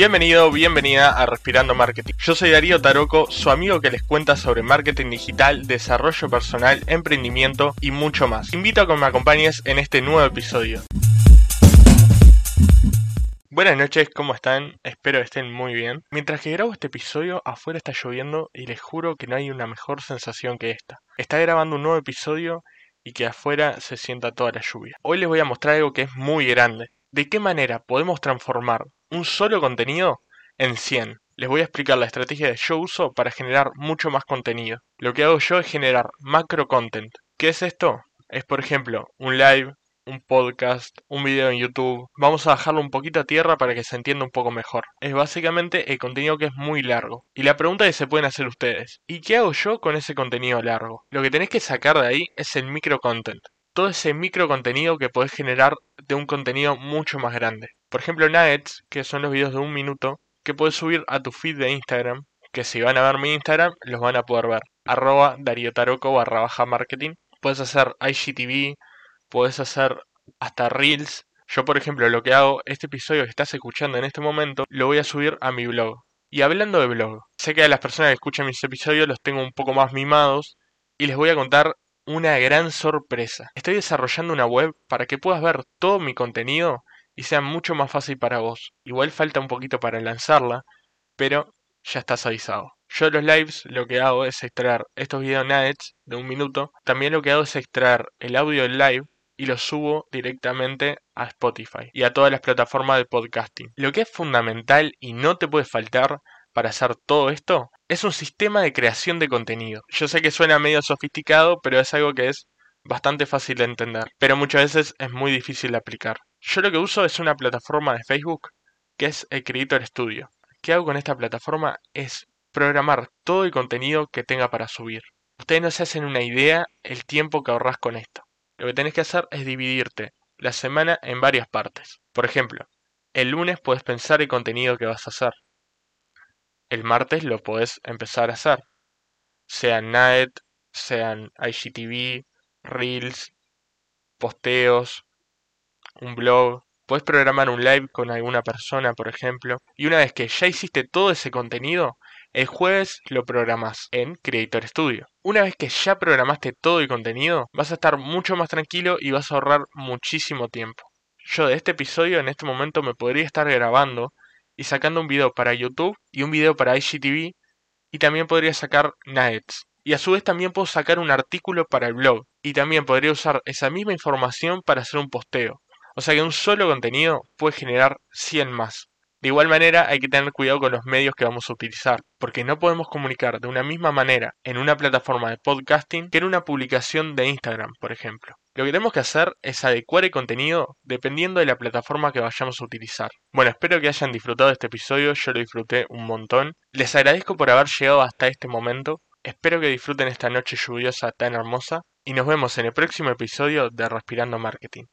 Bienvenido, bienvenida a Respirando Marketing. Yo soy Darío Taroco, su amigo que les cuenta sobre marketing digital, desarrollo personal, emprendimiento y mucho más. Invito a que me acompañes en este nuevo episodio. Buenas noches, ¿cómo están? Espero estén muy bien. Mientras que grabo este episodio, afuera está lloviendo y les juro que no hay una mejor sensación que esta. Está grabando un nuevo episodio y que afuera se sienta toda la lluvia. Hoy les voy a mostrar algo que es muy grande. ¿De qué manera podemos transformar un solo contenido en 100? Les voy a explicar la estrategia que yo uso para generar mucho más contenido. Lo que hago yo es generar macro content. ¿Qué es esto? Es por ejemplo un live, un podcast, un video en YouTube. Vamos a bajarlo un poquito a tierra para que se entienda un poco mejor. Es básicamente el contenido que es muy largo. Y la pregunta que se pueden hacer ustedes, ¿y qué hago yo con ese contenido largo? Lo que tenés que sacar de ahí es el micro content. Todo ese micro contenido que podés generar de un contenido mucho más grande. Por ejemplo, nuggets, que son los videos de un minuto, que puedes subir a tu feed de Instagram, que si van a ver mi Instagram, los van a poder ver. Arroba Darío Taroco barra baja marketing. Puedes hacer IGTV, puedes hacer hasta reels. Yo, por ejemplo, lo que hago, este episodio que estás escuchando en este momento, lo voy a subir a mi blog. Y hablando de blog, sé que a las personas que escuchan mis episodios los tengo un poco más mimados y les voy a contar una gran sorpresa. Estoy desarrollando una web para que puedas ver todo mi contenido y sea mucho más fácil para vos. Igual falta un poquito para lanzarla, pero ya estás avisado. Yo los lives lo que hago es extraer estos videos nuggets de un minuto. También lo que hago es extraer el audio del live y lo subo directamente a Spotify y a todas las plataformas de podcasting. Lo que es fundamental y no te puede faltar para hacer todo esto es un sistema de creación de contenido. Yo sé que suena medio sofisticado, pero es algo que es bastante fácil de entender, pero muchas veces es muy difícil de aplicar. Yo lo que uso es una plataforma de Facebook que es el Creator Studio. ¿Qué hago con esta plataforma? Es programar todo el contenido que tenga para subir. Ustedes no se hacen una idea el tiempo que ahorras con esto. Lo que tenés que hacer es dividirte la semana en varias partes. Por ejemplo, el lunes puedes pensar el contenido que vas a hacer. El martes lo puedes empezar a hacer. Sean NAET, sean IGTV, Reels, posteos, un blog. Puedes programar un live con alguna persona, por ejemplo. Y una vez que ya hiciste todo ese contenido, el jueves lo programas en Creator Studio. Una vez que ya programaste todo el contenido, vas a estar mucho más tranquilo y vas a ahorrar muchísimo tiempo. Yo de este episodio en este momento me podría estar grabando y sacando un video para YouTube y un video para IGTV y también podría sacar nuggets. Y a su vez también puedo sacar un artículo para el blog y también podría usar esa misma información para hacer un posteo. O sea que un solo contenido puede generar 100 más. De igual manera hay que tener cuidado con los medios que vamos a utilizar, porque no podemos comunicar de una misma manera en una plataforma de podcasting que en una publicación de Instagram, por ejemplo. Lo que tenemos que hacer es adecuar el contenido dependiendo de la plataforma que vayamos a utilizar. Bueno, espero que hayan disfrutado de este episodio, yo lo disfruté un montón. Les agradezco por haber llegado hasta este momento. Espero que disfruten esta noche lluviosa tan hermosa y nos vemos en el próximo episodio de Respirando Marketing.